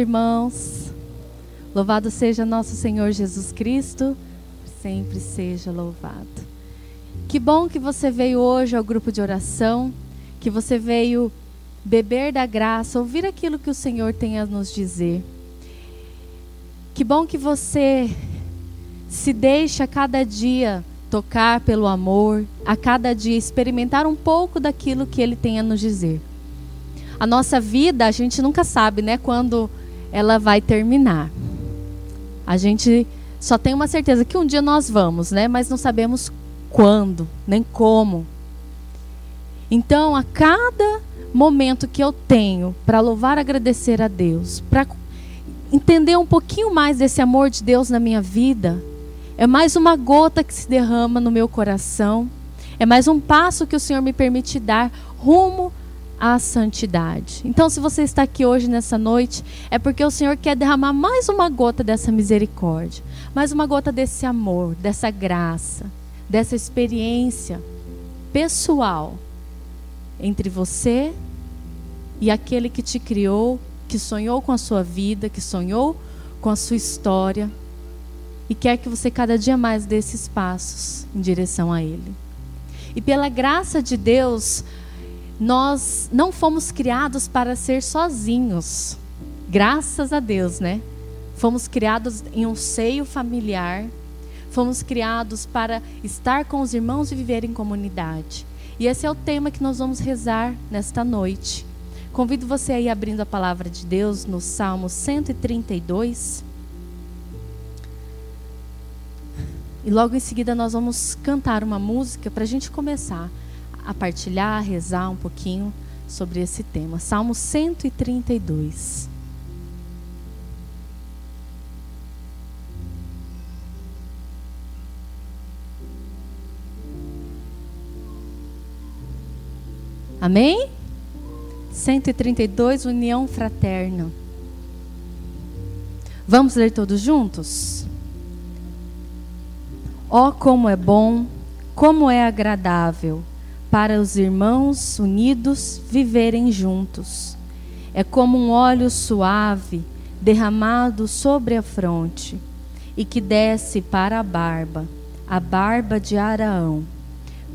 irmãos. Louvado seja nosso Senhor Jesus Cristo, sempre seja louvado. Que bom que você veio hoje ao grupo de oração, que você veio beber da graça, ouvir aquilo que o Senhor tem a nos dizer. Que bom que você se deixa cada dia tocar pelo amor, a cada dia experimentar um pouco daquilo que Ele tem a nos dizer. A nossa vida, a gente nunca sabe, né, quando ela vai terminar. A gente só tem uma certeza que um dia nós vamos, né, mas não sabemos quando, nem como. Então, a cada momento que eu tenho para louvar, agradecer a Deus, para entender um pouquinho mais desse amor de Deus na minha vida, é mais uma gota que se derrama no meu coração, é mais um passo que o Senhor me permite dar rumo à santidade. Então, se você está aqui hoje nessa noite, é porque o Senhor quer derramar mais uma gota dessa misericórdia, mais uma gota desse amor, dessa graça, dessa experiência pessoal entre você e aquele que te criou, que sonhou com a sua vida, que sonhou com a sua história e quer que você cada dia mais dê esses passos em direção a Ele. E pela graça de Deus, nós não fomos criados para ser sozinhos. Graças a Deus, né? Fomos criados em um seio familiar Fomos criados para estar com os irmãos e viver em comunidade. E esse é o tema que nós vamos rezar nesta noite. Convido você a ir abrindo a palavra de Deus no Salmo 132. E logo em seguida nós vamos cantar uma música para a gente começar a partilhar, a rezar um pouquinho sobre esse tema. Salmo 132. Amém? 132, união fraterna. Vamos ler todos juntos? Ó oh, como é bom, como é agradável para os irmãos unidos viverem juntos. É como um óleo suave derramado sobre a fronte e que desce para a barba, a barba de Araão,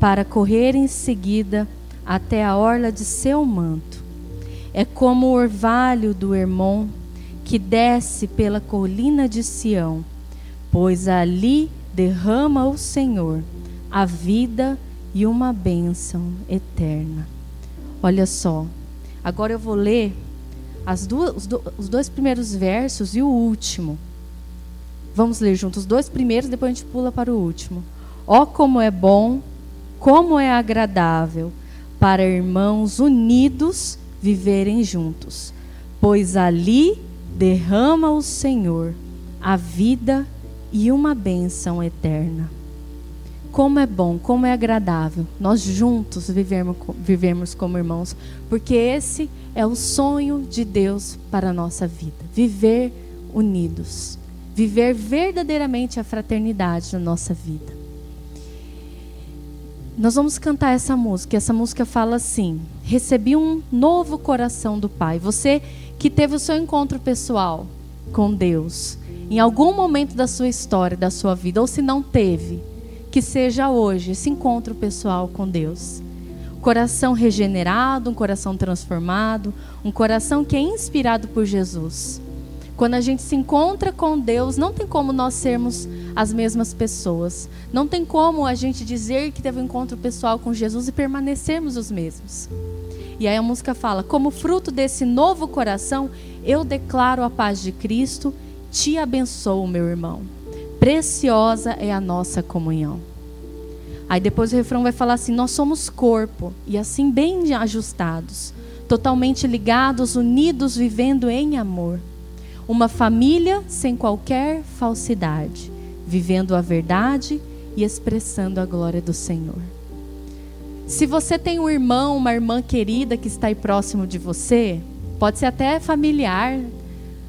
para correr em seguida até a orla de seu manto. É como o orvalho do Hermon que desce pela colina de Sião, pois ali derrama o Senhor a vida e uma bênção eterna. Olha só, agora eu vou ler duas, os, do, os dois primeiros versos e o último. Vamos ler juntos os dois primeiros, depois a gente pula para o último. Ó, oh, como é bom, como é agradável para irmãos unidos viverem juntos, pois ali derrama o Senhor a vida e uma bênção eterna. Como é bom, como é agradável nós juntos vivermos, vivermos como irmãos, porque esse é o sonho de Deus para a nossa vida. Viver unidos, viver verdadeiramente a fraternidade na nossa vida. Nós vamos cantar essa música. Essa música fala assim: Recebi um novo coração do Pai. Você que teve o seu encontro pessoal com Deus, em algum momento da sua história, da sua vida, ou se não teve, que seja hoje esse encontro pessoal com Deus. Coração regenerado, um coração transformado, um coração que é inspirado por Jesus. Quando a gente se encontra com Deus, não tem como nós sermos as mesmas pessoas. Não tem como a gente dizer que teve um encontro pessoal com Jesus e permanecermos os mesmos. E aí a música fala: como fruto desse novo coração, eu declaro a paz de Cristo, te abençoo, meu irmão. Preciosa é a nossa comunhão. Aí depois o refrão vai falar assim: nós somos corpo, e assim bem ajustados, totalmente ligados, unidos, vivendo em amor. Uma família sem qualquer falsidade, vivendo a verdade e expressando a glória do Senhor. Se você tem um irmão, uma irmã querida que está aí próximo de você, pode ser até familiar,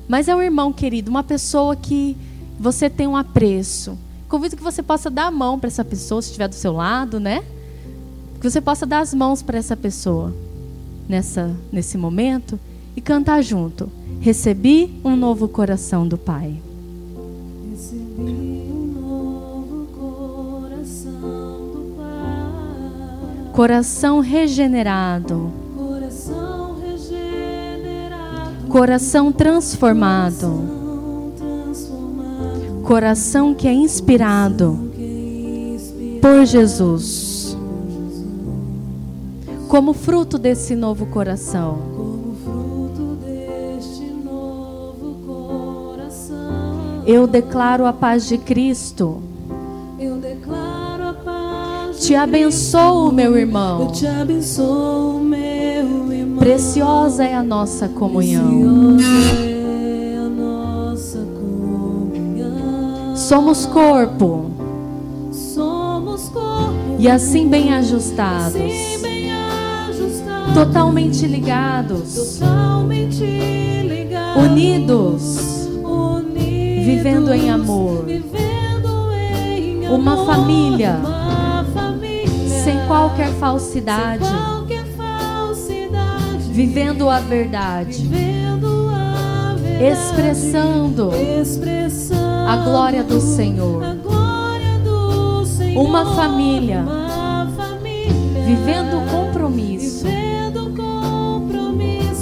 mas é um irmão querido, uma pessoa que você tem um apreço. Convido que você possa dar a mão para essa pessoa, se estiver do seu lado, né? Que você possa dar as mãos para essa pessoa nessa, nesse momento e cantar junto. Recebi um novo coração do Pai. Recebi um novo coração do Pai. Coração regenerado. Coração regenerado. Coração transformado. Coração transformado. Coração que é inspirado por Jesus. Como fruto desse novo coração, como fruto deste novo coração. eu declaro a paz de Cristo. Eu declaro a paz. Te abençoo, meu Eu irmão. te abençoo, meu irmão. Preciosa é a nossa comunhão. Somos corpo Somos corpo. e assim bem ajustados, Assim bem ajustados. totalmente ligados, Totalmente ligados. unidos, Unidos. vivendo em amor. Vivendo em Uma amor. família. Uma família. sem qualquer falsidade, Sem qualquer falsidade. vivendo a verdade, Vivendo a verdade. expressando Expressando a glória do Senhor. Uma família. Vivendo o compromisso.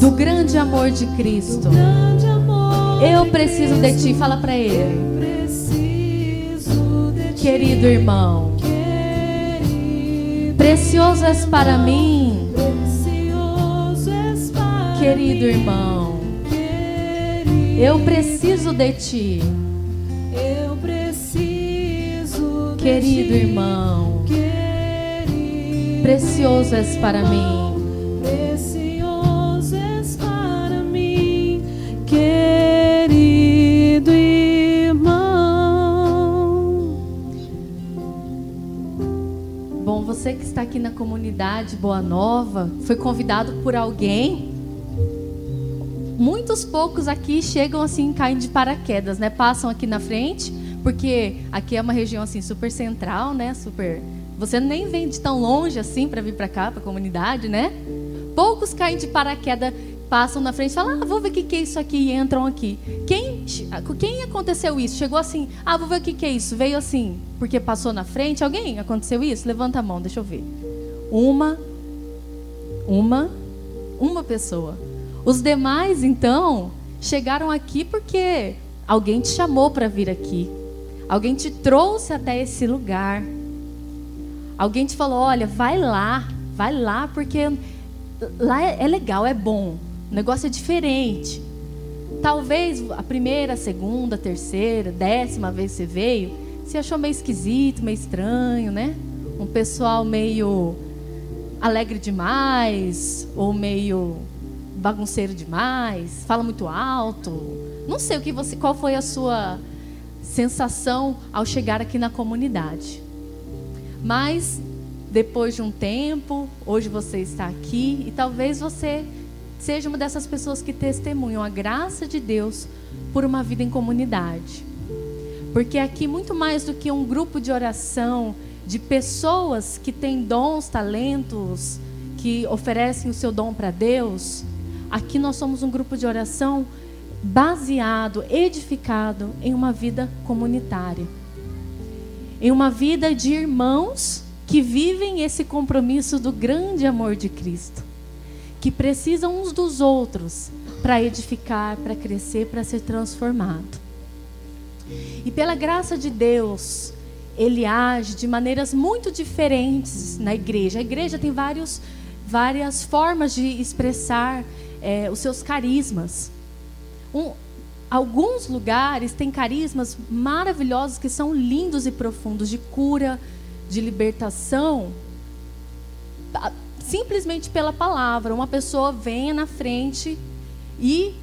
Do grande amor de Cristo. Eu preciso de ti, fala para ele. Querido irmão, precioso és para mim, querido irmão. Eu preciso de ti, querido irmão. Precioso és para mim. precioso és para mim, querido irmão. Bom, você que está aqui na comunidade Boa Nova, foi convidado por alguém. Muitos poucos aqui chegam assim, caem de paraquedas, né? Passam aqui na frente, porque aqui é uma região assim super central, né? Super. Você nem vem de tão longe assim para vir para cá, para a comunidade, né? Poucos caem de paraquedas, passam na frente e falam: "Ah, vou ver o que é isso aqui" e entram aqui. Quem quem aconteceu isso? Chegou assim: "Ah, vou ver o que é isso". Veio assim, porque passou na frente. Alguém aconteceu isso? Levanta a mão, deixa eu ver. Uma uma uma pessoa. Os demais, então, chegaram aqui porque alguém te chamou para vir aqui. Alguém te trouxe até esse lugar. Alguém te falou: olha, vai lá, vai lá, porque lá é, é legal, é bom. O negócio é diferente. Talvez a primeira, a segunda, a terceira, décima vez que você veio, você achou meio esquisito, meio estranho, né? Um pessoal meio alegre demais, ou meio bagunceiro demais, fala muito alto. Não sei o que você, qual foi a sua sensação ao chegar aqui na comunidade. Mas depois de um tempo, hoje você está aqui e talvez você seja uma dessas pessoas que testemunham a graça de Deus por uma vida em comunidade. Porque aqui muito mais do que um grupo de oração de pessoas que têm dons, talentos, que oferecem o seu dom para Deus, aqui nós somos um grupo de oração baseado, edificado em uma vida comunitária. Em uma vida de irmãos que vivem esse compromisso do grande amor de Cristo, que precisam uns dos outros para edificar, para crescer, para ser transformado. E pela graça de Deus, ele age de maneiras muito diferentes na igreja. A igreja tem vários, várias formas de expressar é, os seus carismas. Um, alguns lugares têm carismas maravilhosos que são lindos e profundos de cura, de libertação, simplesmente pela palavra. Uma pessoa vem na frente e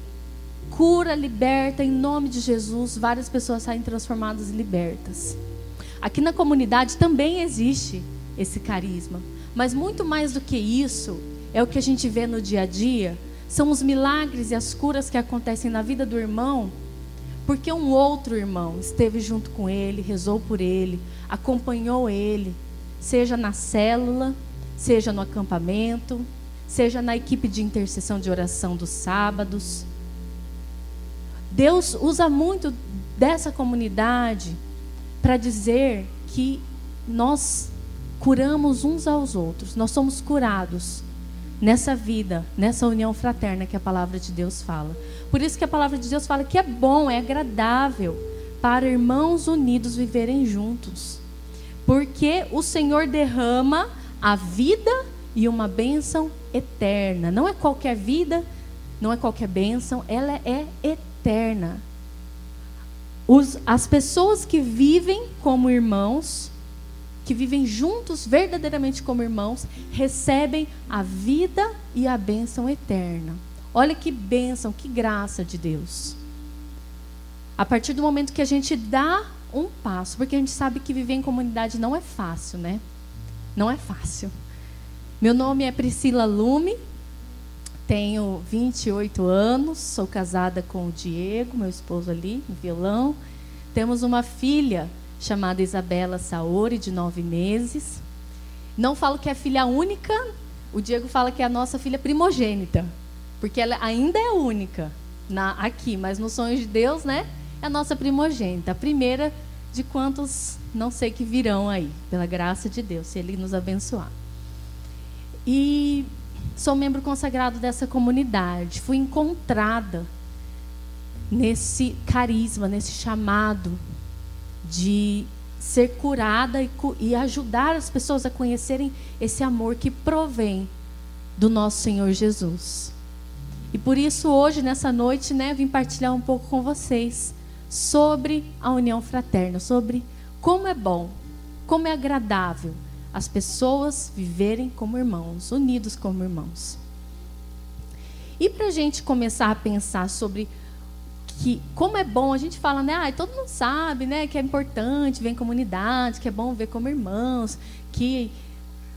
cura, liberta em nome de Jesus. Várias pessoas saem transformadas e libertas. Aqui na comunidade também existe esse carisma, mas muito mais do que isso é o que a gente vê no dia a dia. São os milagres e as curas que acontecem na vida do irmão, porque um outro irmão esteve junto com ele, rezou por ele, acompanhou ele, seja na célula, seja no acampamento, seja na equipe de intercessão de oração dos sábados. Deus usa muito dessa comunidade para dizer que nós curamos uns aos outros, nós somos curados nessa vida, nessa união fraterna que a palavra de Deus fala. Por isso que a palavra de Deus fala que é bom, é agradável para irmãos unidos viverem juntos. Porque o Senhor derrama a vida e uma bênção eterna. Não é qualquer vida, não é qualquer bênção, ela é eterna. Os, as pessoas que vivem como irmãos, que vivem juntos verdadeiramente como irmãos, recebem a vida e a bênção eterna. Olha que bênção, que graça de Deus. A partir do momento que a gente dá um passo, porque a gente sabe que viver em comunidade não é fácil, né? Não é fácil. Meu nome é Priscila Lume, tenho 28 anos, sou casada com o Diego, meu esposo ali, no violão. Temos uma filha chamada Isabela Saori, de nove meses. Não falo que é filha única, o Diego fala que é a nossa filha primogênita, porque ela ainda é única na, aqui, mas nos sonhos de Deus, né? É a nossa primogênita, a primeira de quantos não sei que virão aí, pela graça de Deus, se Ele nos abençoar. E sou membro consagrado dessa comunidade. Fui encontrada nesse carisma, nesse chamado de ser curada e, e, ajudar as pessoas a conhecerem esse amor que provém do nosso Senhor Jesus. E por isso hoje, nessa noite, né, vim partilhar um pouco com vocês sobre a união fraterna, sobre como é bom, como é agradável as pessoas viverem como irmãos, unidos como irmãos. E para a gente começar a pensar sobre que como é bom, a gente fala, né? Ah, todo mundo sabe, né? Que é importante ver em comunidade, que é bom ver como irmãos, que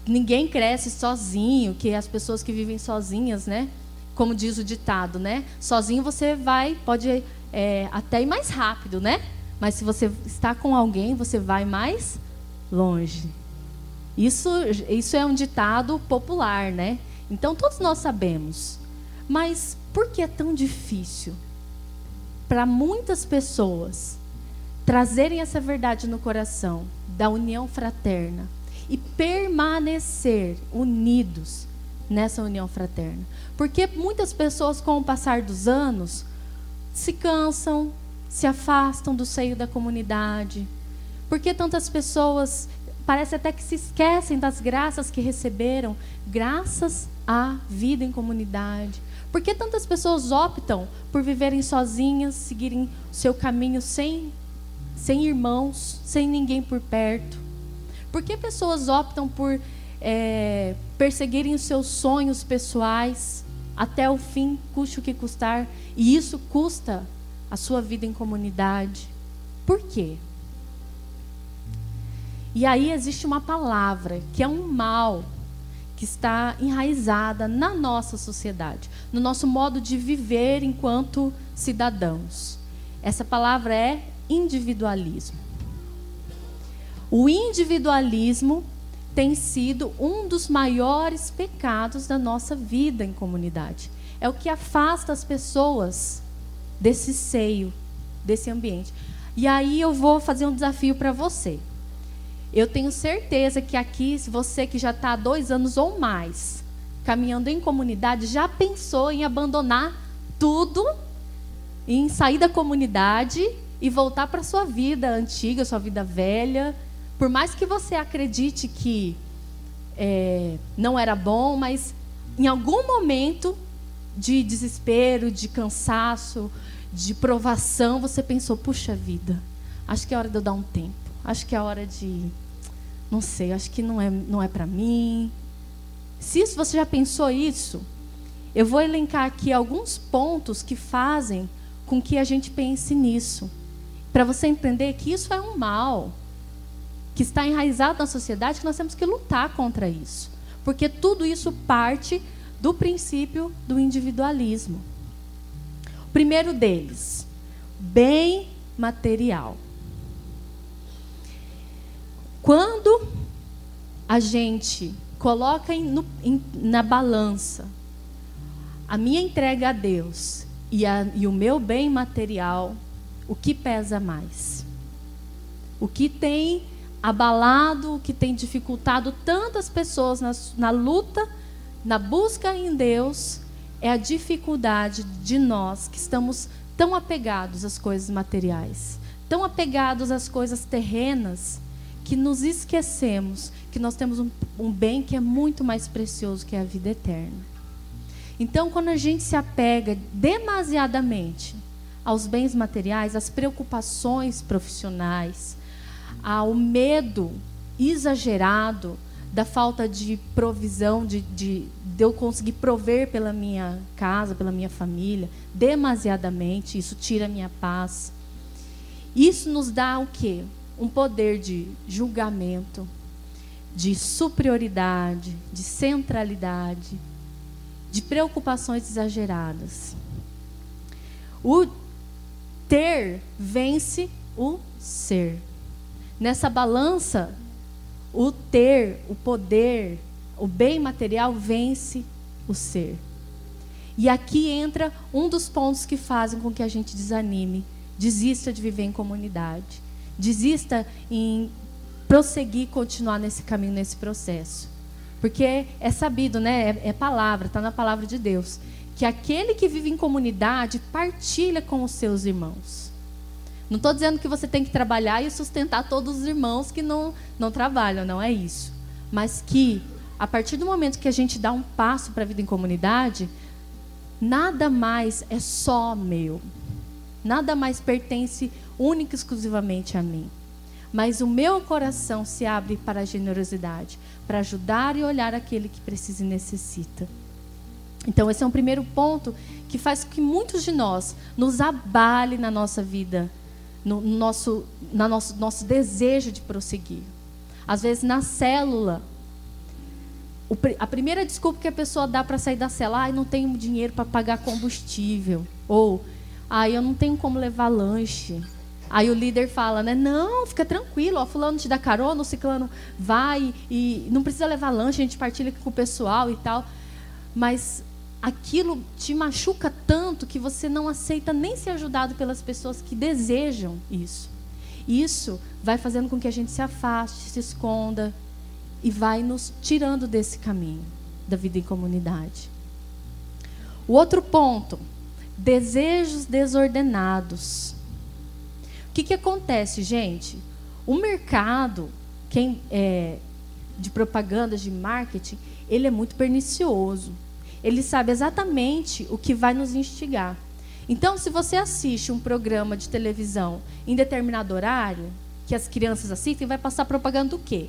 ninguém cresce sozinho, que as pessoas que vivem sozinhas, né? Como diz o ditado, né? Sozinho você vai, pode é, até ir mais rápido, né? Mas se você está com alguém, você vai mais longe. Isso, isso é um ditado popular, né? Então todos nós sabemos. Mas por que é tão difícil para muitas pessoas trazerem essa verdade no coração da união fraterna e permanecer unidos nessa união fraterna? Porque muitas pessoas, com o passar dos anos, se cansam, se afastam do seio da comunidade. Porque tantas pessoas parece até que se esquecem das graças que receberam, graças à vida em comunidade. Por que tantas pessoas optam por viverem sozinhas, seguirem seu caminho sem, sem irmãos, sem ninguém por perto? Por que pessoas optam por é, perseguirem os seus sonhos pessoais até o fim, custe o que custar, e isso custa a sua vida em comunidade? Por quê? E aí existe uma palavra que é um mal que está enraizada na nossa sociedade, no nosso modo de viver enquanto cidadãos. Essa palavra é individualismo. O individualismo tem sido um dos maiores pecados da nossa vida em comunidade. É o que afasta as pessoas desse seio, desse ambiente. E aí eu vou fazer um desafio para você. Eu tenho certeza que aqui, você que já está há dois anos ou mais caminhando em comunidade, já pensou em abandonar tudo, em sair da comunidade e voltar para sua vida antiga, sua vida velha. Por mais que você acredite que é, não era bom, mas em algum momento de desespero, de cansaço, de provação, você pensou: puxa vida, acho que é hora de eu dar um tempo acho que é hora de. Não sei, acho que não é, não é para mim. Se isso, você já pensou isso, eu vou elencar aqui alguns pontos que fazem com que a gente pense nisso. Para você entender que isso é um mal que está enraizado na sociedade, que nós temos que lutar contra isso. Porque tudo isso parte do princípio do individualismo. O primeiro deles, bem material. Quando a gente coloca em, no, em, na balança a minha entrega a Deus e, a, e o meu bem material, o que pesa mais? O que tem abalado, o que tem dificultado tantas pessoas na, na luta, na busca em Deus, é a dificuldade de nós que estamos tão apegados às coisas materiais, tão apegados às coisas terrenas, que nos esquecemos que nós temos um, um bem que é muito mais precioso que é a vida eterna. Então, quando a gente se apega demasiadamente aos bens materiais, às preocupações profissionais, ao medo exagerado da falta de provisão, de, de, de, eu conseguir prover pela minha casa, pela minha família, demasiadamente, isso tira a minha paz. Isso nos dá o quê? Um poder de julgamento, de superioridade, de centralidade, de preocupações exageradas. O ter vence o ser. Nessa balança, o ter, o poder, o bem material vence o ser. E aqui entra um dos pontos que fazem com que a gente desanime, desista de viver em comunidade, desista em prosseguir, continuar nesse caminho, nesse processo. Porque é sabido, né? É, é palavra, está na palavra de Deus. Que aquele que vive em comunidade partilha com os seus irmãos. Não estou dizendo que você tem que trabalhar e sustentar todos os irmãos que não, não trabalham, não é isso. Mas que, a partir do momento que a gente dá um passo para a vida em comunidade, nada mais é só meu. Nada mais pertence única e exclusivamente a mim. Mas o meu coração se abre para a generosidade, para ajudar e olhar aquele que precisa e necessita. Então, esse é um primeiro ponto que faz com que muitos de nós nos abale na nossa vida, no nosso, na nosso, nosso desejo de prosseguir. Às vezes, na célula, a primeira desculpa que a pessoa dá para sair da célula, ah, não tenho dinheiro para pagar combustível. Ou, ah, eu não tenho como levar lanche. Aí o líder fala, né? Não, fica tranquilo, ó, fulano te dá carona, o ciclano vai e não precisa levar lanche, a gente partilha com o pessoal e tal. Mas aquilo te machuca tanto que você não aceita nem ser ajudado pelas pessoas que desejam isso. Isso vai fazendo com que a gente se afaste, se esconda e vai nos tirando desse caminho da vida em comunidade. O outro ponto, desejos desordenados que, que acontece, gente? O mercado quem, é, de propaganda, de marketing, ele é muito pernicioso. Ele sabe exatamente o que vai nos instigar. Então, se você assiste um programa de televisão em determinado horário, que as crianças assistem, vai passar propaganda do quê?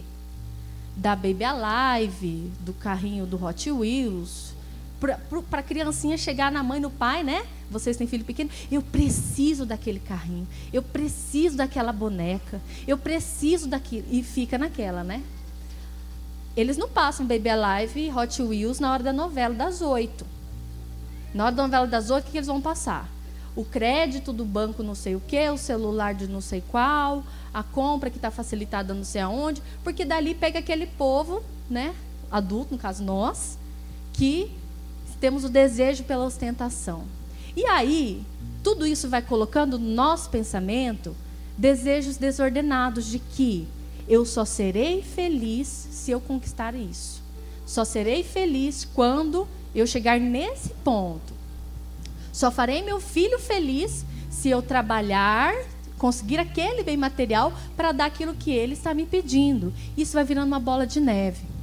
Da Baby Alive, do carrinho do Hot Wheels, para a criancinha chegar na mãe no pai, né? Vocês têm filho pequeno? Eu preciso daquele carrinho. Eu preciso daquela boneca. Eu preciso daquilo. E fica naquela, né? Eles não passam Baby Alive e Hot Wheels na hora da novela das oito. Na hora da novela das oito, o que eles vão passar? O crédito do banco não sei o quê, o celular de não sei qual, a compra que está facilitada não sei aonde, porque dali pega aquele povo, né, adulto, no caso nós, que temos o desejo pela ostentação. E aí, tudo isso vai colocando no nosso pensamento desejos desordenados de que eu só serei feliz se eu conquistar isso. Só serei feliz quando eu chegar nesse ponto. Só farei meu filho feliz se eu trabalhar, conseguir aquele bem material para dar aquilo que ele está me pedindo. Isso vai virando uma bola de neve.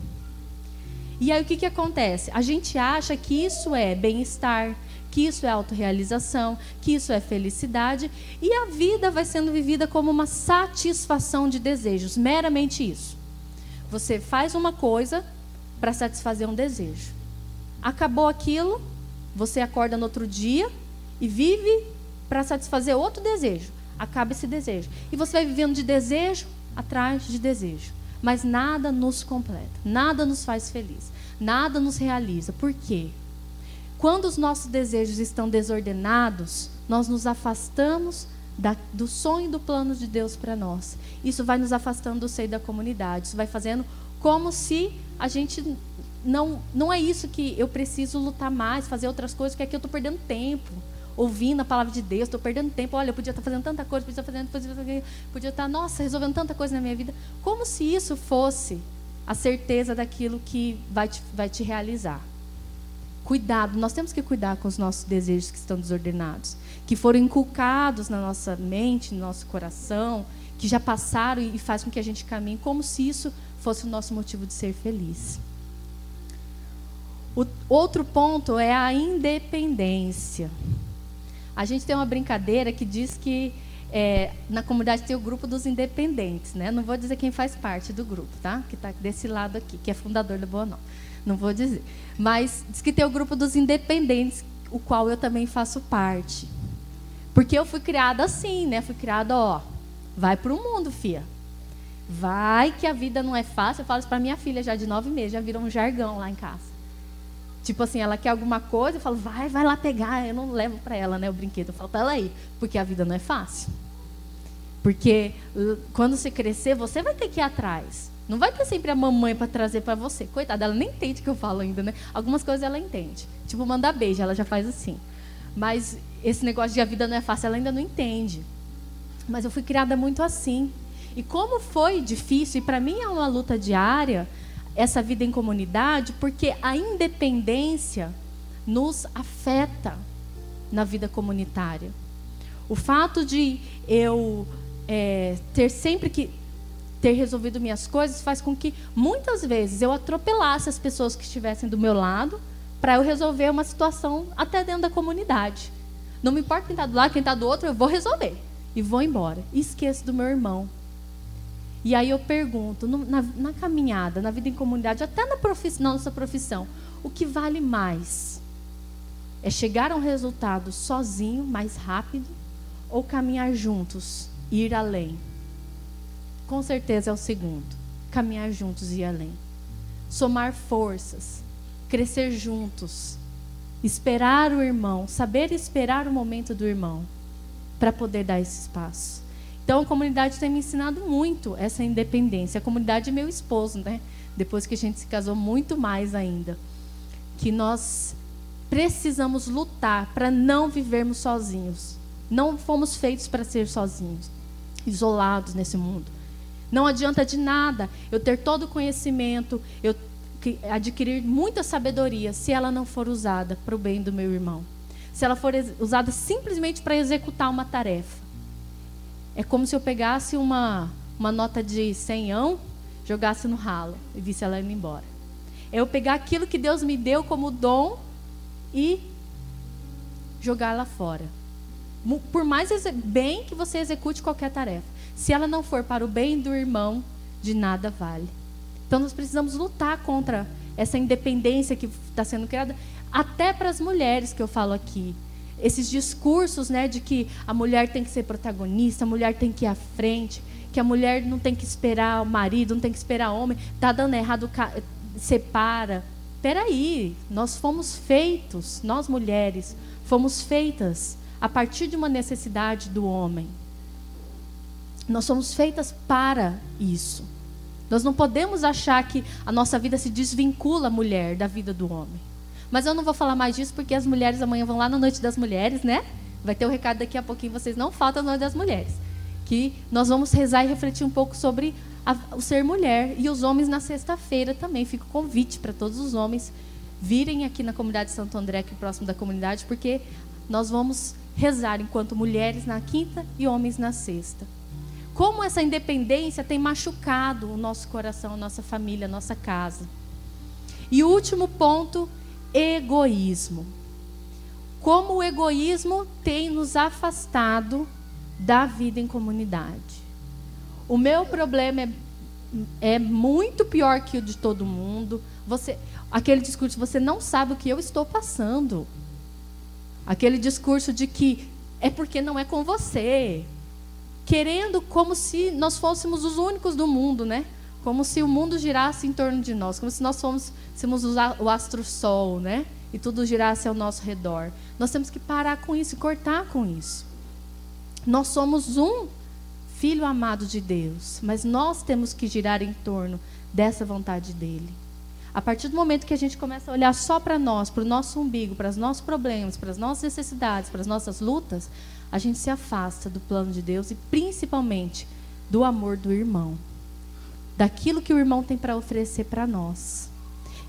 E aí o que, que acontece? A gente acha que isso é bem-estar, que isso é autorrealização, que isso é felicidade, e a vida vai sendo vivida como uma satisfação de desejos, meramente isso. Você faz uma coisa para satisfazer um desejo. Acabou aquilo, você acorda no outro dia e vive para satisfazer outro desejo. Acaba esse desejo. E você vai vivendo de desejo atrás de desejo. Mas nada nos completa, nada nos faz feliz, nada nos realiza. Por quê? Quando os nossos desejos estão desordenados, nós nos afastamos da, do sonho do plano de Deus para nós. Isso vai nos afastando do seio da comunidade. Isso vai fazendo como se a gente não não é isso que eu preciso lutar mais, fazer outras coisas, porque aqui eu estou perdendo tempo. Ouvindo a palavra de Deus, estou perdendo tempo. Olha, eu podia estar fazendo tanta coisa, podia estar fazendo, podia, podia estar, nossa, resolvendo tanta coisa na minha vida. Como se isso fosse a certeza daquilo que vai te, vai te realizar. Cuidado, nós temos que cuidar com os nossos desejos que estão desordenados, que foram inculcados na nossa mente, no nosso coração, que já passaram e faz com que a gente caminhe como se isso fosse o nosso motivo de ser feliz. O outro ponto é a independência. A gente tem uma brincadeira que diz que é, na comunidade tem o grupo dos independentes, né? Não vou dizer quem faz parte do grupo, tá? Que está desse lado aqui, que é fundador da Boa Nova. Não vou dizer. Mas diz que tem o grupo dos independentes, o qual eu também faço parte. Porque eu fui criada assim, né? Fui criada, ó, vai para o mundo, fia. Vai que a vida não é fácil. Eu falo isso para minha filha já de nove meses, já virou um jargão lá em casa. Tipo assim, ela quer alguma coisa, eu falo, vai, vai lá pegar. Eu não levo para ela, né, o brinquedo. Eu falo para ela ir, porque a vida não é fácil. Porque quando você crescer, você vai ter que ir atrás. Não vai ter sempre a mamãe para trazer para você. Coitada, ela nem entende o que eu falo ainda, né? Algumas coisas ela entende. Tipo, mandar beijo, ela já faz assim. Mas esse negócio de a vida não é fácil, ela ainda não entende. Mas eu fui criada muito assim. E como foi difícil, e para mim é uma luta diária, essa vida em comunidade, porque a independência nos afeta na vida comunitária. O fato de eu é, ter sempre que ter resolvido minhas coisas faz com que muitas vezes eu atropelasse as pessoas que estivessem do meu lado para eu resolver uma situação até dentro da comunidade. Não me importa quem está do lado, quem está do outro, eu vou resolver e vou embora. E esqueço do meu irmão, e aí eu pergunto, no, na, na, caminhada, na vida em comunidade, até na, na nossa profissão, o que vale mais? É chegar a um resultado sozinho, mais rápido, ou caminhar juntos, ir além? Com certeza é o segundo. Caminhar juntos e ir além. Somar forças, crescer juntos, esperar o irmão, saber esperar o momento do irmão, para poder dar esse espaço. Então a comunidade tem me ensinado muito essa independência. A comunidade é meu esposo, né? Depois que a gente se casou, muito mais ainda. Que nós precisamos lutar para não vivermos sozinhos. Não fomos feitos para ser sozinhos, isolados nesse mundo. Não adianta de nada eu ter todo o conhecimento, eu adquirir muita sabedoria, se ela não for usada para o bem do meu irmão. Se ela for usada simplesmente para executar uma tarefa. É como se eu pegasse uma, uma nota de senhão, jogasse no ralo e visse ela indo embora. É eu pegar aquilo que Deus me deu como dom e jogar lá fora. Por mais bem que você execute qualquer tarefa, se ela não for para o bem do irmão, de nada vale. Então nós precisamos lutar contra essa independência que está sendo criada, até para as mulheres que eu falo aqui esses discursos né, de que a mulher tem que ser protagonista, a mulher tem que ir à frente, que a mulher não tem que esperar o marido, não tem que esperar o homem, está dando errado, separa. Peraí, nós fomos feitos, nós mulheres, fomos feitas a partir de uma necessidade do homem. Nós somos feitas para isso. Nós não podemos achar que a nossa vida se desvincula, mulher, da vida do homem. Mas eu não vou falar mais disso porque as mulheres amanhã vão lá na Noite das Mulheres, né? Vai ter o um recado daqui a pouquinho, vocês não faltam na Noite das Mulheres. Que nós vamos rezar e refletir um pouco sobre a, o ser mulher. E os homens na sexta-feira também. Fica o convite para todos os homens virem aqui na comunidade de Santo André, aqui próximo da comunidade, porque nós vamos rezar enquanto mulheres na quinta e homens na sexta. Como essa independência tem machucado o nosso coração, a nossa família, a nossa casa. E o último ponto egoísmo. Como o egoísmo tem nos afastado da vida em comunidade. O meu problema é, é muito pior que o de todo mundo. Você, aquele discurso, você não sabe o que eu estou passando. Aquele discurso de que é porque não é com você. Querendo como se nós fôssemos os únicos do mundo, né? Como se o mundo girasse em torno de nós, como se nós fôssemos o astro-sol, né? E tudo girasse ao nosso redor. Nós temos que parar com isso e cortar com isso. Nós somos um filho amado de Deus, mas nós temos que girar em torno dessa vontade dele. A partir do momento que a gente começa a olhar só para nós, para o nosso umbigo, para os nossos problemas, para as nossas necessidades, para as nossas lutas, a gente se afasta do plano de Deus e principalmente do amor do irmão, daquilo que o irmão tem para oferecer para nós.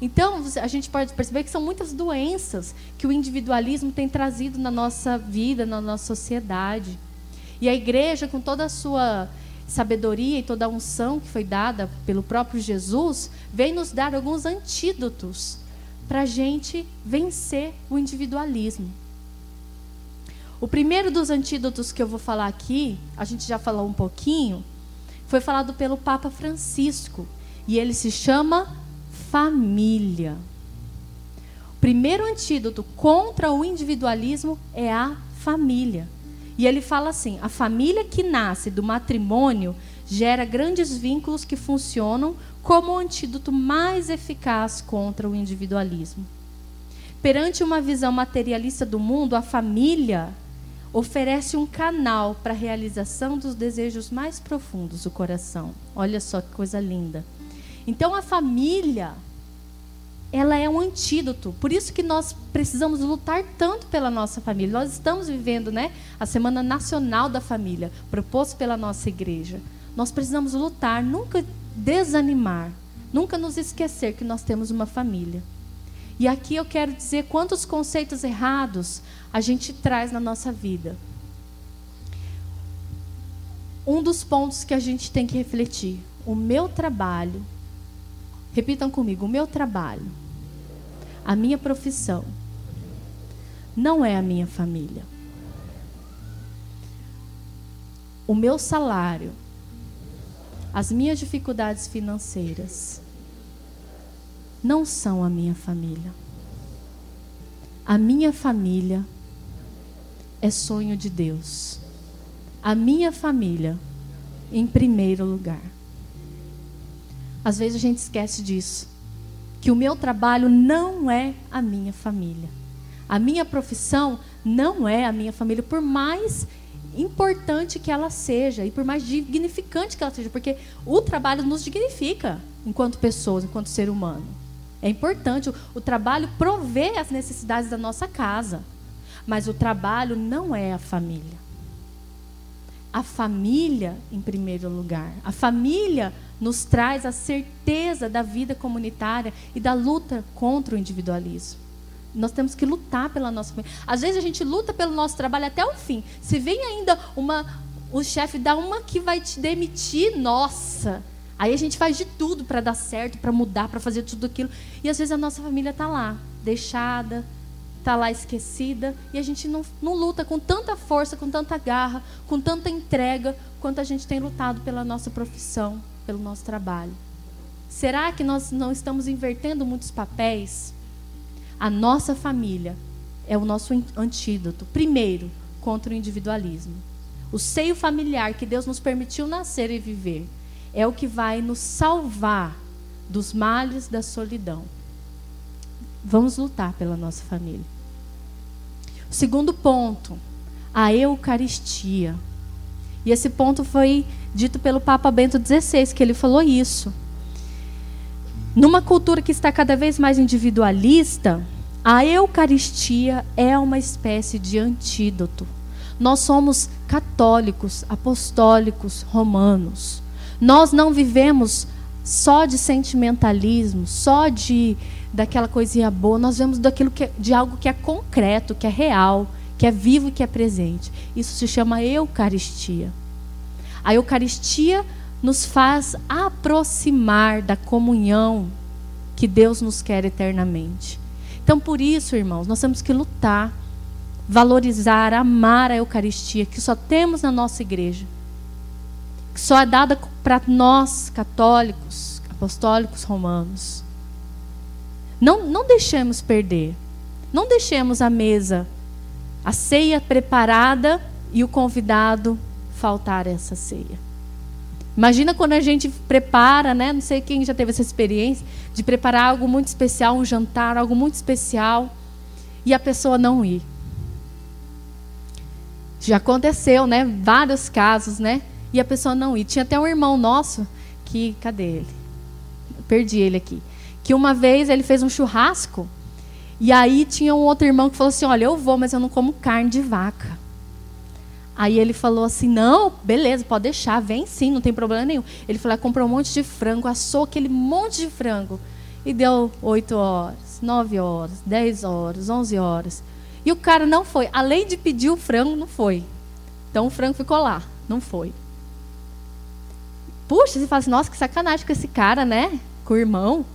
Então, a gente pode perceber que são muitas doenças que o individualismo tem trazido na nossa vida, na nossa sociedade. E a igreja, com toda a sua sabedoria e toda a unção que foi dada pelo próprio Jesus, vem nos dar alguns antídotos para a gente vencer o individualismo. O primeiro dos antídotos que eu vou falar aqui, a gente já falou um pouquinho, foi falado pelo Papa Francisco. E ele se chama família. O primeiro antídoto contra o individualismo é a família. E ele fala assim: a família que nasce do matrimônio gera grandes vínculos que funcionam como o antídoto mais eficaz contra o individualismo. Perante uma visão materialista do mundo, a família oferece um canal para a realização dos desejos mais profundos do coração. Olha só que coisa linda. Então a família ela é um antídoto. Por isso que nós precisamos lutar tanto pela nossa família. Nós estamos vivendo, né, a Semana Nacional da Família, proposto pela nossa igreja. Nós precisamos lutar, nunca desanimar, nunca nos esquecer que nós temos uma família. E aqui eu quero dizer quantos conceitos errados a gente traz na nossa vida. Um dos pontos que a gente tem que refletir: o meu trabalho. Repitam comigo: o meu trabalho a minha profissão não é a minha família. O meu salário, as minhas dificuldades financeiras não são a minha família. A minha família é sonho de Deus. A minha família em primeiro lugar. Às vezes a gente esquece disso que o meu trabalho não é a minha família. A minha profissão não é a minha família, por mais importante que ela seja e por mais dignificante que ela seja, porque o trabalho nos dignifica enquanto pessoas, enquanto ser humano. É importante, o, o trabalho provê as necessidades da nossa casa, mas o trabalho não é a família. A família em primeiro lugar. A família nos traz a certeza da vida comunitária e da luta contra o individualismo. Nós temos que lutar pela nossa família. Às vezes a gente luta pelo nosso trabalho até o fim. Se vem ainda uma, o chefe dá uma que vai te demitir, nossa. Aí a gente faz de tudo para dar certo, para mudar, para fazer tudo aquilo. E às vezes a nossa família está lá, deixada, está lá esquecida. E a gente não, não luta com tanta força, com tanta garra, com tanta entrega, quanto a gente tem lutado pela nossa profissão, pelo nosso trabalho. Será que nós não estamos invertendo muitos papéis? A nossa família é o nosso antídoto, primeiro, contra o individualismo. O seio familiar que Deus nos permitiu nascer e viver é o que vai nos salvar dos males da solidão. Vamos lutar pela nossa família. Segundo ponto, a Eucaristia. E esse ponto foi dito pelo Papa Bento XVI, que ele falou isso. Numa cultura que está cada vez mais individualista, a Eucaristia é uma espécie de antídoto. Nós somos católicos, apostólicos, romanos. Nós não vivemos só de sentimentalismo, só de daquela coisinha boa. Nós vemos daquilo que é, de algo que é concreto, que é real, que é vivo e que é presente. Isso se chama Eucaristia. A Eucaristia nos faz aproximar da comunhão que Deus nos quer eternamente. Então, por isso, irmãos, nós temos que lutar, valorizar, amar a Eucaristia, que só temos na nossa igreja, que só é dada para nós, católicos, apostólicos romanos. Não, não deixemos perder. Não deixemos a mesa, a ceia preparada e o convidado faltar essa ceia. Imagina quando a gente prepara, né? Não sei quem já teve essa experiência de preparar algo muito especial, um jantar, algo muito especial, e a pessoa não ir. Já aconteceu, né? Vários casos, né? E a pessoa não ir. Tinha até um irmão nosso que, cadê ele? Perdi ele aqui. Que uma vez ele fez um churrasco e aí tinha um outro irmão que falou assim: Olha, eu vou, mas eu não como carne de vaca. Aí ele falou assim: Não, beleza, pode deixar, vem sim, não tem problema nenhum. Ele falou: comprou um monte de frango, assou aquele monte de frango. E deu 8 horas, 9 horas, 10 horas, 11 horas. E o cara não foi. Além de pedir o frango, não foi. Então o frango ficou lá, não foi. Puxa, você fala assim: Nossa, que sacanagem com esse cara, né? Com o irmão.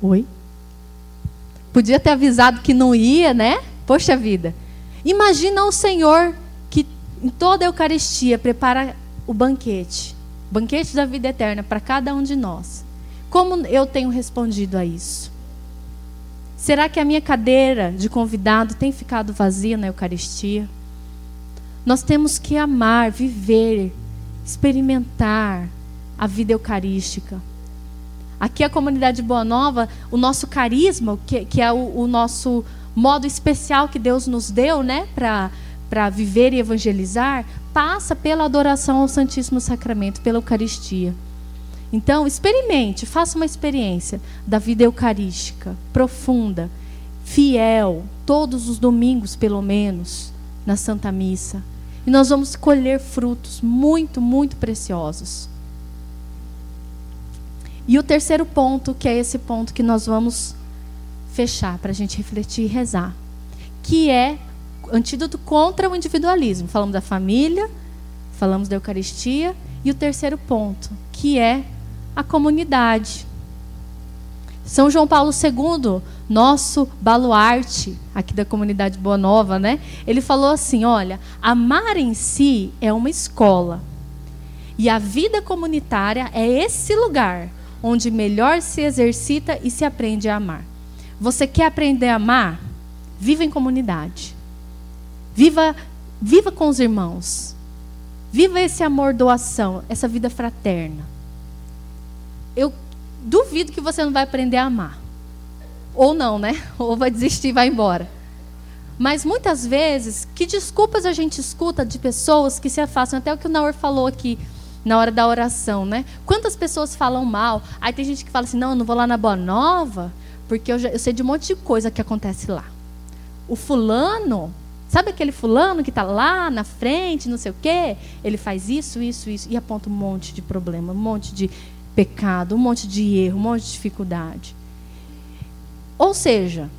Oi? Podia ter avisado que não ia, né? Poxa vida. Imagina o Senhor que em toda a Eucaristia prepara o banquete, banquete da vida eterna para cada um de nós. Como eu tenho respondido a isso? Será que a minha cadeira de convidado tem ficado vazia na Eucaristia? Nós temos que amar, viver, experimentar a vida eucarística. Aqui a comunidade Boa Nova, o nosso carisma, que, que é o, o, nosso modo especial que Deus nos deu, né, para viver e evangelizar, passa pela adoração ao Santíssimo Sacramento, pela Eucaristia. Então, experimente, faça uma experiência da vida eucarística, profunda, fiel, todos os domingos, pelo menos, na Santa Missa. E nós vamos colher frutos muito, muito preciosos. E o terceiro ponto, que é esse ponto que nós vamos fechar para a gente refletir e rezar, que é antídoto contra o individualismo. Falamos da família, falamos da Eucaristia, e o terceiro ponto, que é a comunidade. São João Paulo II, nosso baluarte aqui da comunidade Boa Nova, né? Ele falou assim: olha, amar em si é uma escola. E a vida comunitária é esse lugar onde melhor se exercita e se aprende a amar. Você quer aprender a amar? Viva em comunidade. Viva, viva com os irmãos. Viva esse amor doação, essa vida fraterna. Eu duvido que você não vai aprender a amar. Ou não, né? Ou vai desistir e vai embora. Mas muitas vezes, que desculpas a gente escuta de pessoas que se afastam? Até o que o Naor falou aqui na hora da oração, né? Quantas pessoas falam mal? Aí tem gente que fala assim: não, eu não vou lá na Boa Nova, porque eu, já, eu sei de um monte de coisa que acontece lá. O fulano, sabe aquele fulano que está lá na frente, não sei o quê? Ele faz isso, isso, isso, e aponta um monte de problema, um monte de pecado, um monte de erro, um monte de dificuldade. Ou seja,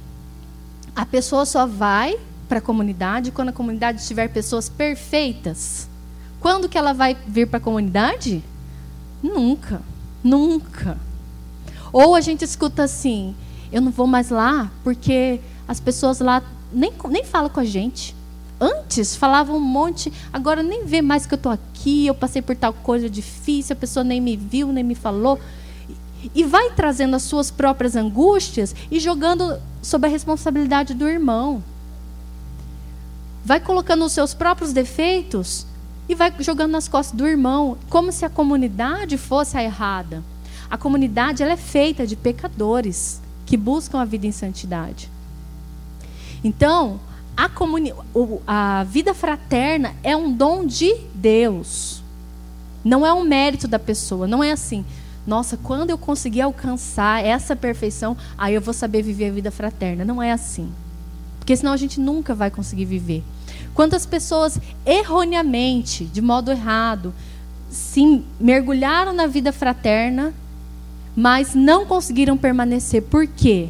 a pessoa só vai para a comunidade quando a comunidade tiver pessoas perfeitas quando que ela vai vir para a comunidade? Nunca, nunca. Ou a gente escuta assim: eu não vou mais lá porque as pessoas lá nem, nem falam com a gente. Antes falavam um monte, agora nem vê mais que eu estou aqui, eu passei por tal coisa difícil, a pessoa nem me viu, nem me falou. E vai trazendo as suas próprias angústias e jogando sob a responsabilidade do irmão. Vai colocando os seus próprios defeitos e vai jogando nas costas do irmão, como se a comunidade fosse a errada. A comunidade ela é feita de pecadores que buscam a vida em santidade. Então, a, a vida fraterna é um dom de Deus. Não é um mérito da pessoa. Não é assim. Nossa, quando eu conseguir alcançar essa perfeição, aí eu vou saber viver a vida fraterna. Não é assim. Porque senão a gente nunca vai conseguir viver. Quantas pessoas erroneamente, de modo errado, se mergulharam na vida fraterna, mas não conseguiram permanecer. Por quê?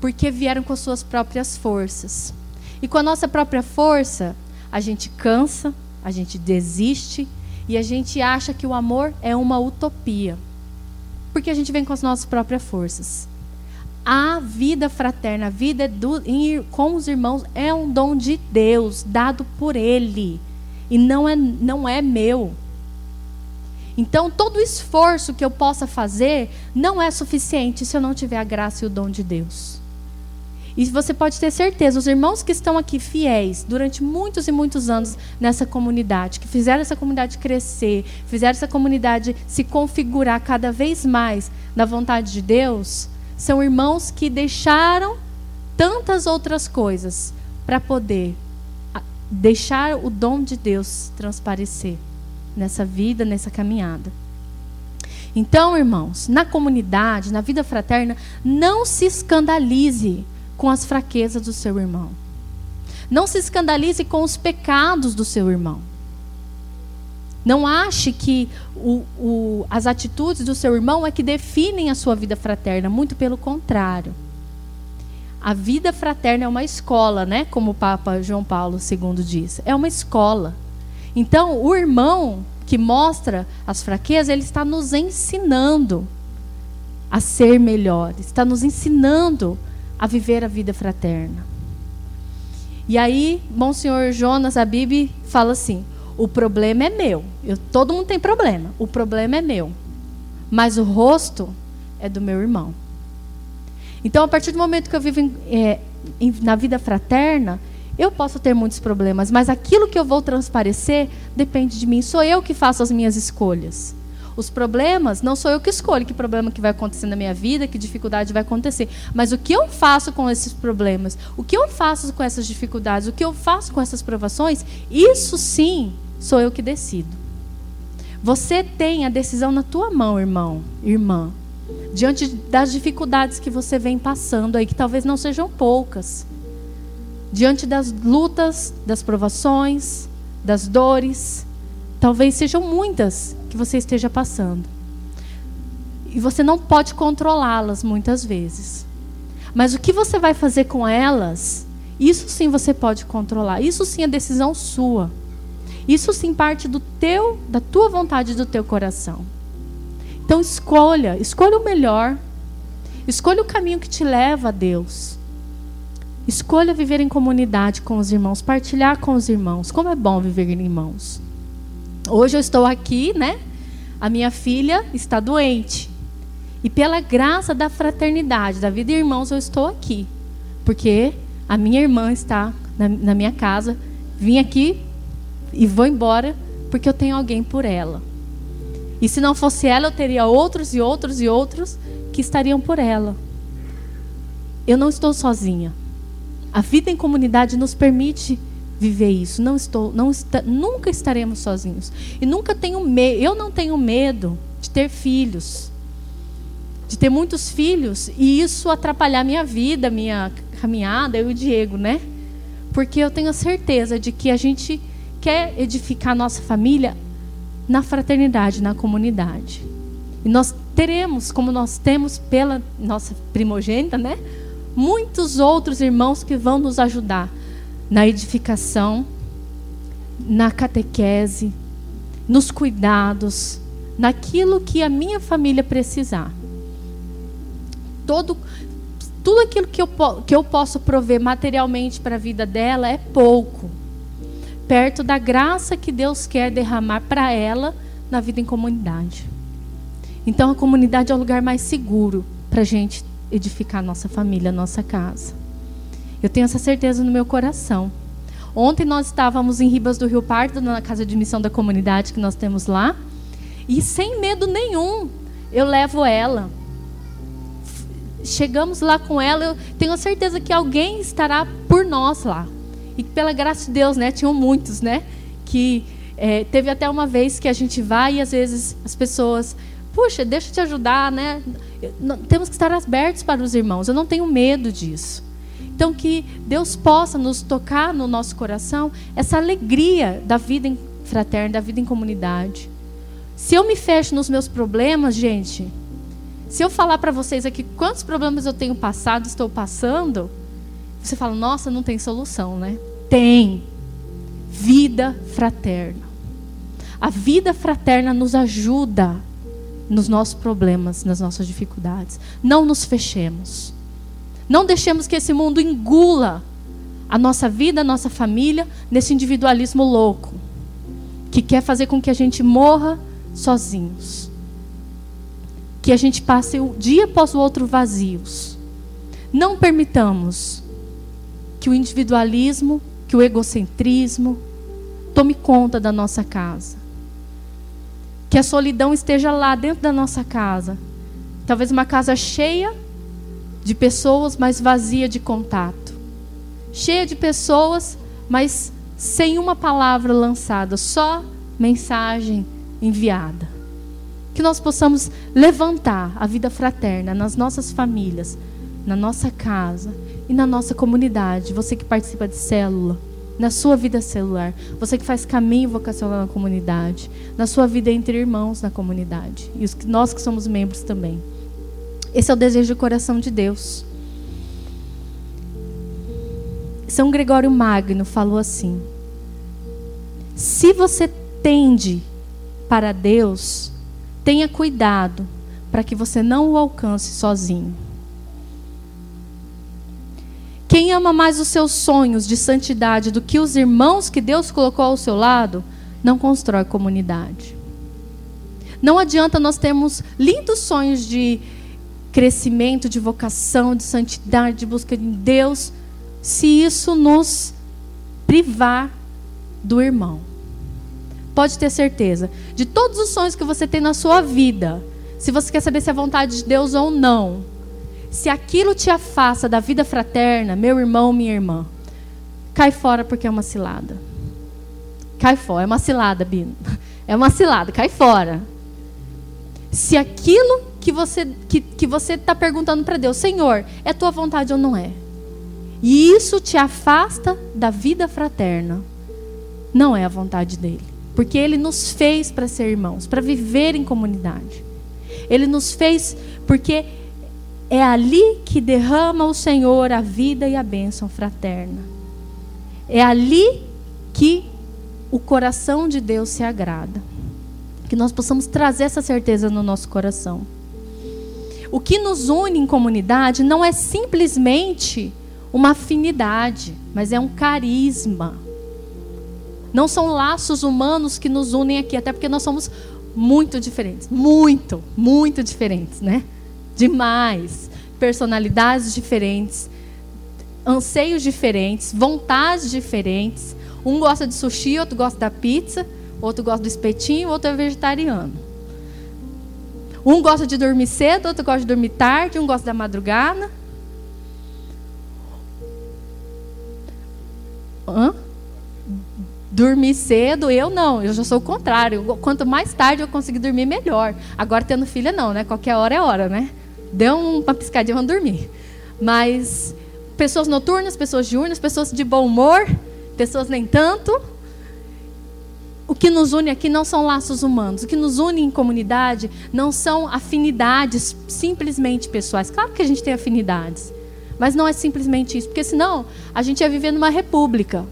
Porque vieram com as suas próprias forças. E com a nossa própria força, a gente cansa, a gente desiste e a gente acha que o amor é uma utopia. Porque a gente vem com as nossas próprias forças a vida fraterna, a vida do, com os irmãos é um dom de Deus, dado por Ele. E não é, não é meu. Então, todo esforço que eu possa fazer não é suficiente se eu não tiver a graça e o dom de Deus. E você pode ter certeza, os irmãos que estão aqui fiéis durante muitos e muitos anos nessa comunidade, que fizeram essa comunidade crescer, fizeram essa comunidade se configurar cada vez mais na vontade de Deus, são irmãos que deixaram tantas outras coisas para poder deixar o dom de Deus transparecer. nessa vida, nessa caminhada. Então, irmãos, na comunidade, na vida fraterna, não se escandalize com as fraquezas do seu irmão. Não se escandalize com os pecados do seu irmão. Não ache que o, o, as atitudes do seu irmão é que definem a sua vida fraterna. Muito pelo contrário. A vida fraterna é uma escola, né? Como o Papa João Paulo II diz. É uma escola. Então, o irmão que mostra as fraquezas, ele está nos ensinando a ser melhor, está nos ensinando a viver a vida fraterna. E aí, bom senhor Jonas Abib fala assim: o problema é meu. Eu, todo mundo tem problema. O problema é meu. Mas o rosto é do meu irmão. Então, a partir do momento que eu vivo em, é, em, na vida fraterna, eu posso ter muitos problemas, mas aquilo que eu vou transparecer depende de mim. Sou eu que faço as minhas escolhas. Os problemas, não sou eu que escolho que problema que vai acontecer na minha vida, que dificuldade vai acontecer. Mas o que eu faço com esses problemas, o que eu faço com essas dificuldades, o que eu faço com essas provações, isso sim sou eu que decido. Você tem a decisão na tua mão, irmão, irmã. Diante das dificuldades que você vem passando aí, que talvez não sejam poucas diante das lutas, das provações, das dores, talvez sejam muitas que você esteja passando. E você não pode controlá-las muitas vezes. Mas o que você vai fazer com elas, isso sim você pode controlar. Isso sim é decisão sua. Isso sim parte do teu, da tua vontade do teu coração. Então escolha, escolha o melhor. Escolha o caminho que te leva a Deus. Escolha viver em comunidade com os irmãos, partilhar com os irmãos. Como é bom viver em irmãos. Hoje eu estou aqui, né? A minha filha está doente. E pela graça da fraternidade, da vida de irmãos, eu estou aqui. Porque a minha irmã está na, na minha casa. Vim aqui e vou embora porque eu tenho alguém por ela. E se não fosse ela, eu teria outros e outros e outros que estariam por ela. Eu não estou sozinha. A vida em comunidade nos permite viver isso. Não estou, não está, nunca estaremos sozinhos. E nunca tenho medo. Eu não tenho medo de ter filhos, de ter muitos filhos e isso atrapalhar minha vida, minha caminhada, eu e o Diego, né? Porque eu tenho a certeza de que a gente quer edificar a nossa família na fraternidade, na comunidade. E nós teremos, como nós temos pela nossa primogênita, né? muitos outros irmãos que vão nos ajudar na edificação, na catequese, nos cuidados, naquilo que a minha família precisar. Todo, tudo aquilo que eu, que eu posso prover materialmente para a vida dela é pouco, perto da graça que Deus quer derramar para ela na vida em comunidade. Então a comunidade é o lugar mais seguro para a gente edificar nossa família, nossa casa. Eu tenho essa certeza no meu coração. Ontem nós estávamos em Ribas do Rio Pardo, na casa de missão da comunidade que nós temos lá, e sem medo nenhum, eu levo ela. Chegamos lá com ela, eu tenho a certeza que alguém estará por nós lá. E pela graça de Deus, né, tinham muitos, né, que é, teve até uma vez que a gente vai e às vezes as pessoas puxa, deixa eu te ajudar, né? Temos que estar abertos para os irmãos. Eu não tenho medo disso. Então, que Deus possa nos tocar no nosso coração essa alegria da vida fraterna, da vida em comunidade. Se eu me fecho nos meus problemas, gente, se eu falar para vocês aqui quantos problemas eu tenho passado, estou passando, você fala, nossa, não tem solução, né? Tem. Vida fraterna. A vida fraterna nos ajuda nos nossos problemas, nas nossas dificuldades. Não nos fechemos. Não deixemos que esse mundo engula a nossa vida, a nossa família, nesse individualismo louco, que quer fazer com que a gente morra sozinhos. Que a gente passe o dia após o outro vazios. Não permitamos que o individualismo, que o egocentrismo tome conta da nossa casa que a solidão esteja lá dentro da nossa casa. Talvez uma casa cheia de pessoas, mas vazia de contato. Cheia de pessoas, mas sem uma palavra lançada, só mensagem enviada. Que nós possamos levantar a vida fraterna nas nossas famílias, na nossa casa e na nossa comunidade. Você que participa de célula, na sua vida celular, você que faz caminho vocacional na comunidade, na sua vida entre irmãos na comunidade e os, nós que somos membros também. Esse é o desejo do coração de Deus. São Gregório Magno falou assim: Se você tende para Deus, tenha cuidado para que você não o alcance sozinho. Quem ama mais os seus sonhos de santidade do que os irmãos que Deus colocou ao seu lado, não constrói comunidade. Não adianta nós termos lindos sonhos de crescimento, de vocação, de santidade, de busca de Deus, se isso nos privar do irmão. Pode ter certeza, de todos os sonhos que você tem na sua vida, se você quer saber se é vontade de Deus ou não, se aquilo te afasta da vida fraterna, meu irmão, minha irmã, cai fora porque é uma cilada. Cai fora, é uma cilada, Bino. É uma cilada, cai fora. Se aquilo que você que, que você está perguntando para Deus, Senhor, é tua vontade ou não é? E isso te afasta da vida fraterna. Não é a vontade dele. Porque ele nos fez para ser irmãos, para viver em comunidade. Ele nos fez porque é ali que derrama o Senhor a vida e a bênção fraterna. É ali que o coração de Deus se agrada. Que nós possamos trazer essa certeza no nosso coração. O que nos une em comunidade não é simplesmente uma afinidade, mas é um carisma. Não são laços humanos que nos unem aqui, até porque nós somos muito diferentes. Muito, muito diferentes, né? Demais. Personalidades diferentes, anseios diferentes, vontades diferentes. Um gosta de sushi, outro gosta da pizza, outro gosta do espetinho, outro é vegetariano. Um gosta de dormir cedo, outro gosta de dormir tarde, um gosta da madrugada. Hã? Dormir cedo, eu não, eu já sou o contrário. Quanto mais tarde eu conseguir dormir, melhor. Agora tendo filha, não, né? Qualquer hora é hora, né? Deu uma piscadinha, vão dormir. Mas pessoas noturnas, pessoas diurnas, pessoas de bom humor, pessoas nem tanto. O que nos une aqui não são laços humanos. O que nos une em comunidade não são afinidades simplesmente pessoais. Claro que a gente tem afinidades. Mas não é simplesmente isso. Porque senão a gente ia viver numa república.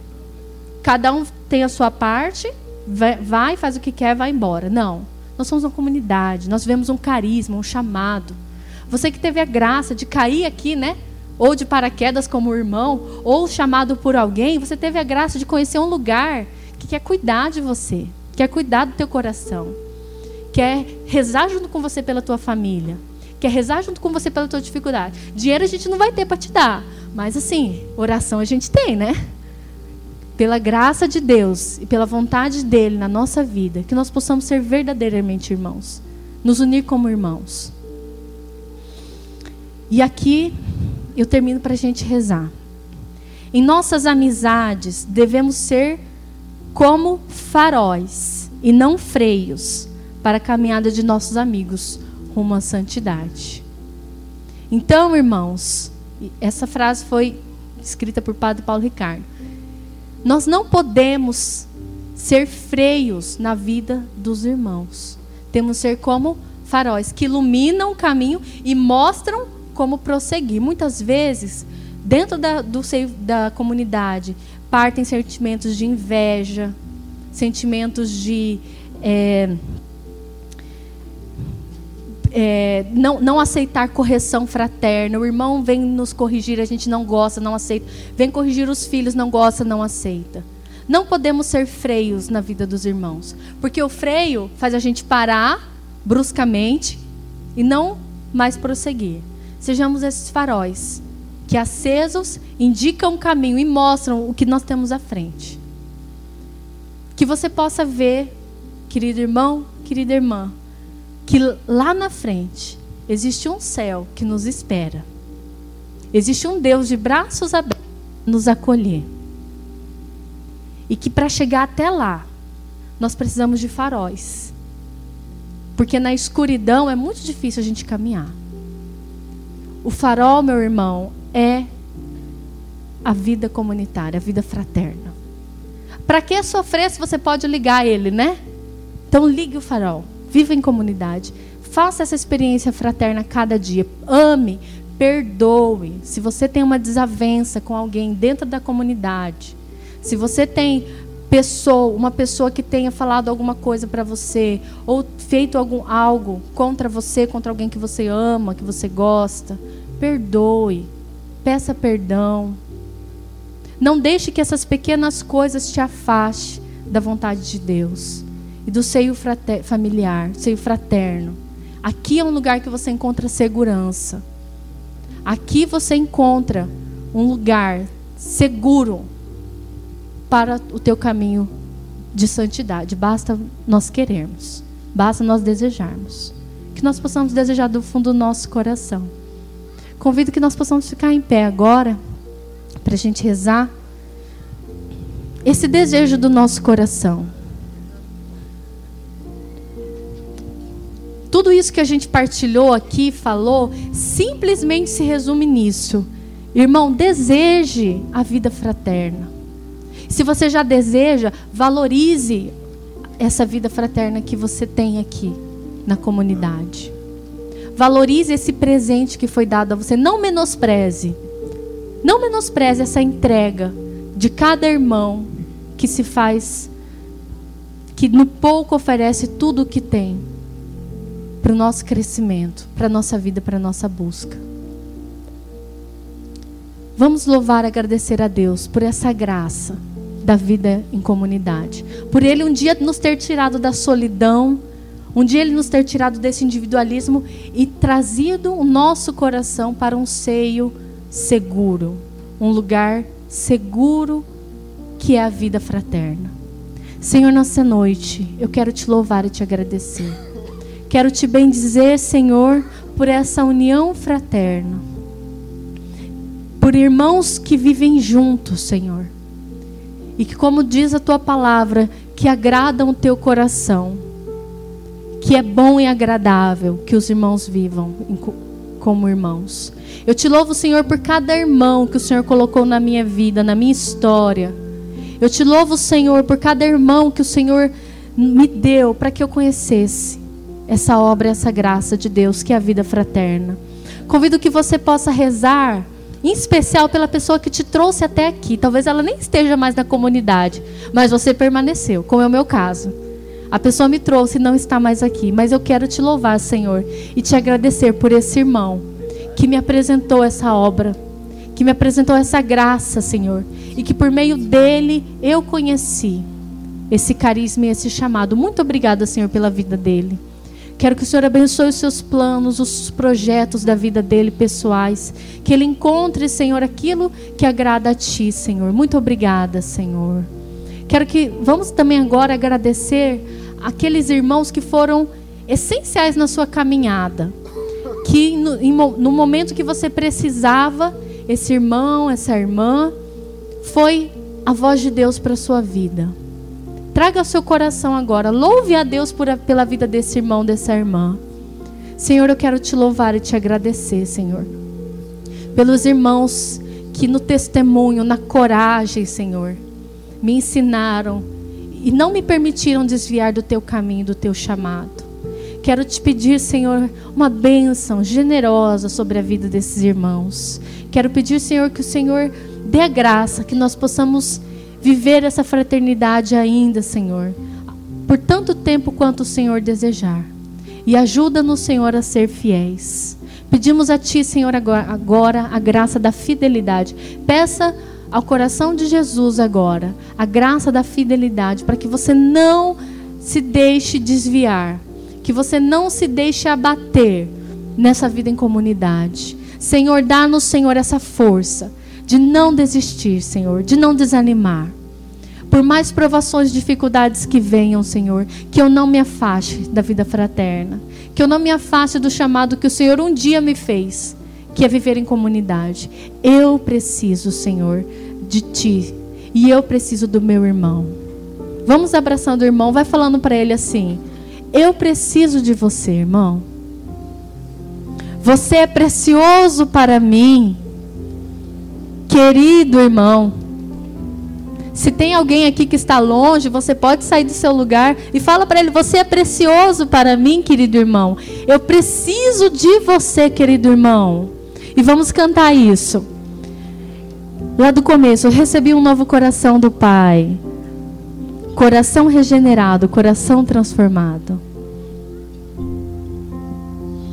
Cada um tem a sua parte, vai, faz o que quer, vai embora. Não. Nós somos uma comunidade. Nós vemos um carisma, um chamado. Você que teve a graça de cair aqui, né? Ou de paraquedas como irmão, ou chamado por alguém, você teve a graça de conhecer um lugar que quer cuidar de você, quer cuidar do teu coração, quer rezar junto com você pela tua família, quer rezar junto com você pela tua dificuldade. Dinheiro a gente não vai ter para te dar, mas assim, oração a gente tem, né? Pela graça de Deus e pela vontade dele na nossa vida, que nós possamos ser verdadeiramente irmãos, nos unir como irmãos. E aqui eu termino para a gente rezar. Em nossas amizades, devemos ser como faróis e não freios para a caminhada de nossos amigos rumo à santidade. Então, irmãos, essa frase foi escrita por Padre Paulo Ricardo. Nós não podemos ser freios na vida dos irmãos. Temos que ser como faróis que iluminam o caminho e mostram como prosseguir. Muitas vezes, dentro da, do seio da comunidade, partem sentimentos de inveja, sentimentos de é, é, não, não aceitar correção fraterna. O irmão vem nos corrigir, a gente não gosta, não aceita. Vem corrigir os filhos, não gosta, não aceita. Não podemos ser freios na vida dos irmãos, porque o freio faz a gente parar bruscamente e não mais prosseguir. Sejamos esses faróis que acesos indicam o caminho e mostram o que nós temos à frente. Que você possa ver, querido irmão, querida irmã, que lá na frente existe um céu que nos espera. Existe um Deus de braços abertos nos acolher. E que para chegar até lá, nós precisamos de faróis. Porque na escuridão é muito difícil a gente caminhar. O farol, meu irmão, é a vida comunitária, a vida fraterna. Para que sofrer se você pode ligar ele, né? Então ligue o farol. Viva em comunidade. Faça essa experiência fraterna cada dia. Ame, perdoe. Se você tem uma desavença com alguém dentro da comunidade, se você tem pessoa, uma pessoa que tenha falado alguma coisa para você ou feito algum algo contra você, contra alguém que você ama, que você gosta, perdoe. Peça perdão. Não deixe que essas pequenas coisas te afastem da vontade de Deus e do seio familiar, seio fraterno. Aqui é um lugar que você encontra segurança. Aqui você encontra um lugar seguro para o teu caminho de santidade. Basta nós querermos, basta nós desejarmos. Que nós possamos desejar do fundo do nosso coração. Convido que nós possamos ficar em pé agora, para a gente rezar. Esse desejo do nosso coração. Tudo isso que a gente partilhou aqui, falou, simplesmente se resume nisso. Irmão, deseje a vida fraterna. Se você já deseja, valorize essa vida fraterna que você tem aqui na comunidade. Valorize esse presente que foi dado a você. Não menospreze. Não menospreze essa entrega de cada irmão que se faz, que no pouco oferece tudo o que tem para o nosso crescimento, para a nossa vida, para a nossa busca. Vamos louvar e agradecer a Deus por essa graça da vida em comunidade. Por Ele um dia nos ter tirado da solidão, um dia Ele nos ter tirado desse individualismo e trazido o nosso coração para um seio seguro, um lugar seguro que é a vida fraterna. Senhor, nessa noite, eu quero te louvar e te agradecer. Quero te bendizer, Senhor, por essa união fraterna. Por irmãos que vivem juntos, Senhor. E que, como diz a tua palavra, que agradam o teu coração. Que é bom e agradável que os irmãos vivam como irmãos. Eu te louvo, Senhor, por cada irmão que o Senhor colocou na minha vida, na minha história. Eu te louvo, Senhor, por cada irmão que o Senhor me deu para que eu conhecesse essa obra, essa graça de Deus, que é a vida fraterna. Convido que você possa rezar, em especial pela pessoa que te trouxe até aqui. Talvez ela nem esteja mais na comunidade, mas você permaneceu, como é o meu caso. A pessoa me trouxe e não está mais aqui, mas eu quero te louvar, Senhor, e te agradecer por esse irmão que me apresentou essa obra, que me apresentou essa graça, Senhor, e que por meio dele eu conheci esse carisma e esse chamado. Muito obrigada, Senhor, pela vida dele. Quero que o Senhor abençoe os seus planos, os projetos da vida dele pessoais. Que ele encontre, Senhor, aquilo que agrada a ti, Senhor. Muito obrigada, Senhor. Quero que vamos também agora agradecer aqueles irmãos que foram essenciais na sua caminhada. Que no, no momento que você precisava, esse irmão, essa irmã, foi a voz de Deus para a sua vida. Traga seu coração agora. Louve a Deus por, pela vida desse irmão, dessa irmã. Senhor, eu quero te louvar e te agradecer, Senhor. Pelos irmãos que no testemunho, na coragem, Senhor, me ensinaram e não me permitiram desviar do teu caminho, do teu chamado. Quero te pedir, Senhor, uma bênção generosa sobre a vida desses irmãos. Quero pedir, Senhor, que o Senhor dê a graça, que nós possamos viver essa fraternidade ainda, Senhor, por tanto tempo quanto o Senhor desejar. E ajuda-nos, Senhor, a ser fiéis. Pedimos a Ti, Senhor, agora, a graça da fidelidade. Peça ao coração de Jesus agora a graça da fidelidade, para que você não se deixe desviar, que você não se deixe abater nessa vida em comunidade. Senhor, dá-nos, Senhor, essa força de não desistir, Senhor, de não desanimar. Por mais provações, dificuldades que venham, Senhor, que eu não me afaste da vida fraterna, que eu não me afaste do chamado que o Senhor um dia me fez, que é viver em comunidade. Eu preciso, Senhor, de Ti, e eu preciso do meu irmão. Vamos abraçando o irmão, vai falando para ele assim: Eu preciso de você, irmão. Você é precioso para mim. Querido irmão. Se tem alguém aqui que está longe, você pode sair do seu lugar e fala para ele: Você é precioso para mim, querido irmão. Eu preciso de você, querido irmão. E vamos cantar isso. Lá do começo, eu recebi um novo coração do Pai. Coração regenerado, coração transformado.